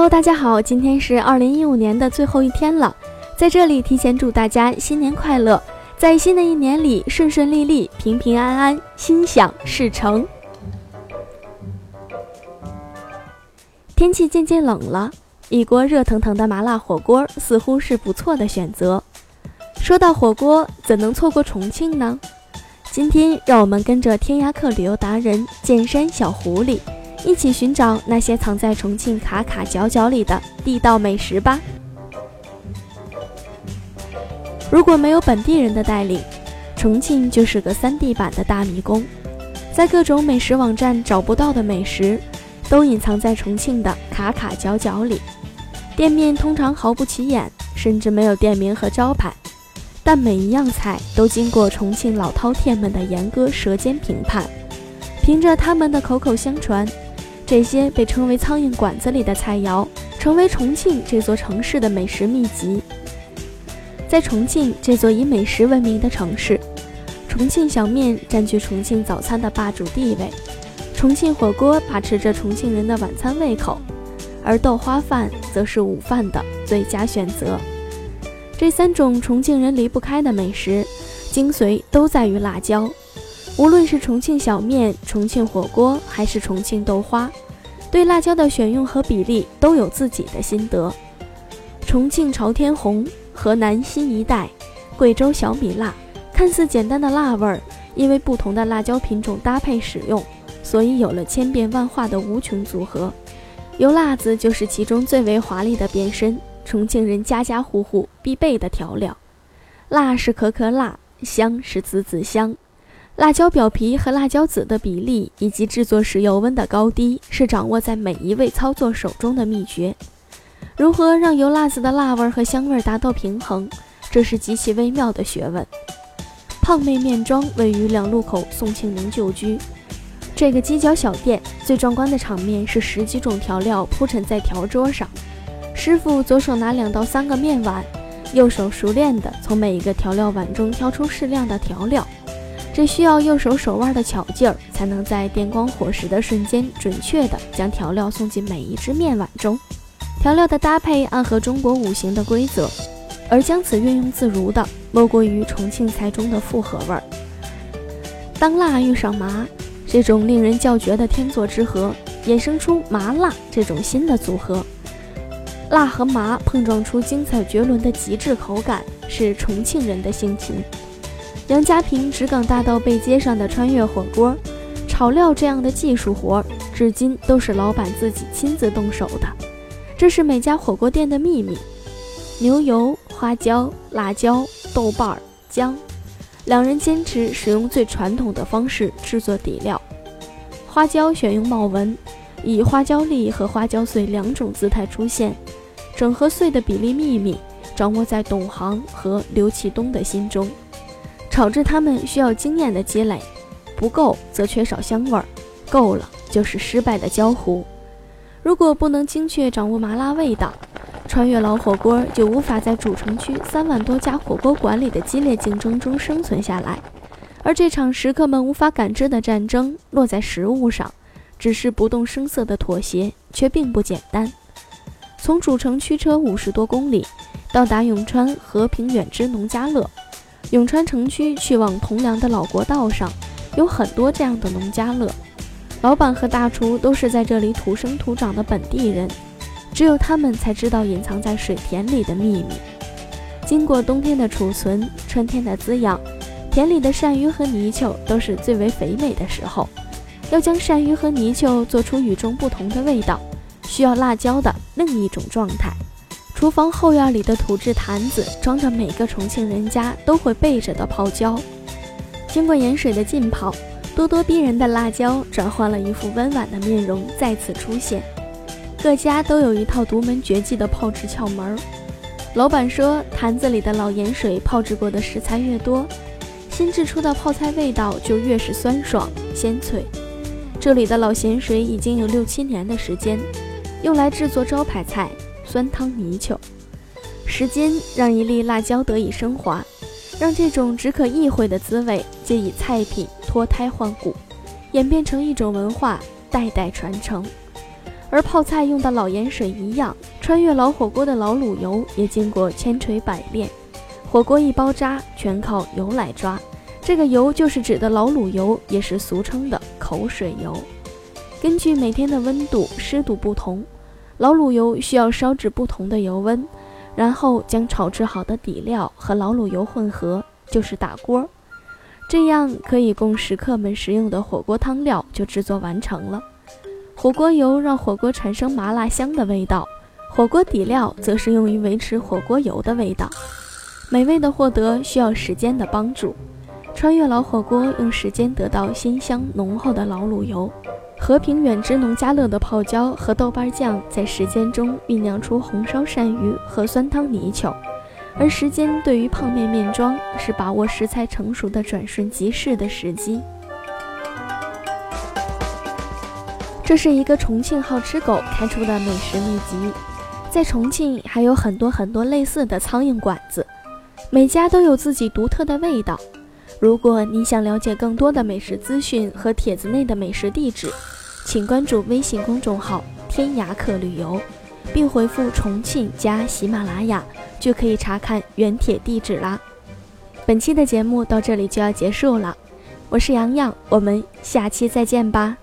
Hello，大家好，今天是二零一五年的最后一天了，在这里提前祝大家新年快乐，在新的一年里顺顺利利、平平安安、心想事成。天气渐渐冷了。一锅热腾腾的麻辣火锅似乎是不错的选择。说到火锅，怎能错过重庆呢？今天让我们跟着天涯客旅游达人剑山小狐狸，一起寻找那些藏在重庆卡卡角角里的地道美食吧。如果没有本地人的带领，重庆就是个三 D 版的大迷宫，在各种美食网站找不到的美食，都隐藏在重庆的卡卡角角里。店面通常毫不起眼，甚至没有店名和招牌，但每一样菜都经过重庆老饕餮们的严格舌尖评判。凭着他们的口口相传，这些被称为“苍蝇馆子”里的菜肴，成为重庆这座城市的美食秘籍。在重庆这座以美食闻名的城市，重庆小面占据重庆早餐的霸主地位，重庆火锅把持着重庆人的晚餐胃口。而豆花饭则是午饭的最佳选择。这三种重庆人离不开的美食，精髓都在于辣椒。无论是重庆小面、重庆火锅，还是重庆豆花，对辣椒的选用和比例都有自己的心得。重庆朝天红、河南新一代、贵州小米辣，看似简单的辣味儿，因为不同的辣椒品种搭配使用，所以有了千变万化的无穷组合。油辣子就是其中最为华丽的变身，重庆人家家户户必备的调料。辣是可可辣，香是滋滋香。辣椒表皮和辣椒籽的比例以及制作时油温的高低，是掌握在每一位操作手中的秘诀。如何让油辣子的辣味和香味达到平衡，这是极其微妙的学问。胖妹面庄位于两路口宋庆龄旧居。这个犄角小店最壮观的场面是十几种调料铺陈在条桌上，师傅左手拿两到三个面碗，右手熟练地从每一个调料碗中挑出适量的调料，这需要右手手腕的巧劲儿，才能在电光火石的瞬间准确地将调料送进每一只面碗中。调料的搭配暗合中国五行的规则，而将此运用自如的，莫过于重庆菜中的复合味儿。当辣遇上麻。这种令人叫绝的天作之合，衍生出麻辣这种新的组合，辣和麻碰撞出精彩绝伦的极致口感，是重庆人的性情。杨家坪直港大道背街上的穿越火锅，炒料这样的技术活，至今都是老板自己亲自动手的，这是每家火锅店的秘密。牛油、花椒、辣椒、豆瓣、姜。两人坚持使用最传统的方式制作底料，花椒选用茂纹，以花椒粒和花椒碎两种姿态出现，整和碎的比例秘密掌握在董行和刘启东的心中。炒制它们需要经验的积累，不够则缺少香味儿，够了就是失败的焦糊。如果不能精确掌握麻辣味道。穿越老火锅就无法在主城区三万多家火锅馆里的激烈竞争中生存下来，而这场食客们无法感知的战争落在食物上，只是不动声色的妥协，却并不简单。从主城驱车五十多公里，到达永川和平远之农家乐。永川城区去往铜梁的老国道上，有很多这样的农家乐，老板和大厨都是在这里土生土长的本地人。只有他们才知道隐藏在水田里的秘密。经过冬天的储存，春天的滋养，田里的鳝鱼和泥鳅都是最为肥美的时候。要将鳝鱼和泥鳅做出与众不同的味道，需要辣椒的另一种状态。厨房后院里的土制坛子装着每个重庆人家都会备着的泡椒。经过盐水的浸泡，咄咄逼人的辣椒转换了一副温婉的面容，再次出现。各家都有一套独门绝技的泡制窍门。老板说，坛子里的老盐水泡制过的食材越多，新制出的泡菜味道就越是酸爽鲜脆。这里的老咸水已经有六七年的时间，用来制作招牌菜酸汤泥鳅。时间让一粒辣椒得以升华，让这种只可意会的滋味借以菜品脱胎换骨，演变成一种文化，代代传承。而泡菜用的老盐水一样，穿越老火锅的老卤油也经过千锤百炼。火锅一包渣，全靠油来抓。这个油就是指的老卤油，也是俗称的口水油。根据每天的温度、湿度不同，老卤油需要烧至不同的油温。然后将炒制好的底料和老卤油混合，就是打锅。这样可以供食客们食用的火锅汤料就制作完成了。火锅油让火锅产生麻辣香的味道，火锅底料则是用于维持火锅油的味道。美味的获得需要时间的帮助，穿越老火锅用时间得到鲜香浓厚的老卤油。和平远之农家乐的泡椒和豆瓣酱在时间中酝酿出红烧鳝鱼和酸汤泥鳅，而时间对于泡面面庄是把握食材成熟的转瞬即逝的时机。这是一个重庆好吃狗开出的美食秘籍，在重庆还有很多很多类似的苍蝇馆子，每家都有自己独特的味道。如果你想了解更多的美食资讯和帖子内的美食地址，请关注微信公众号“天涯客旅游”，并回复“重庆加喜马拉雅”，就可以查看原帖地址啦。本期的节目到这里就要结束了，我是洋洋，我们下期再见吧。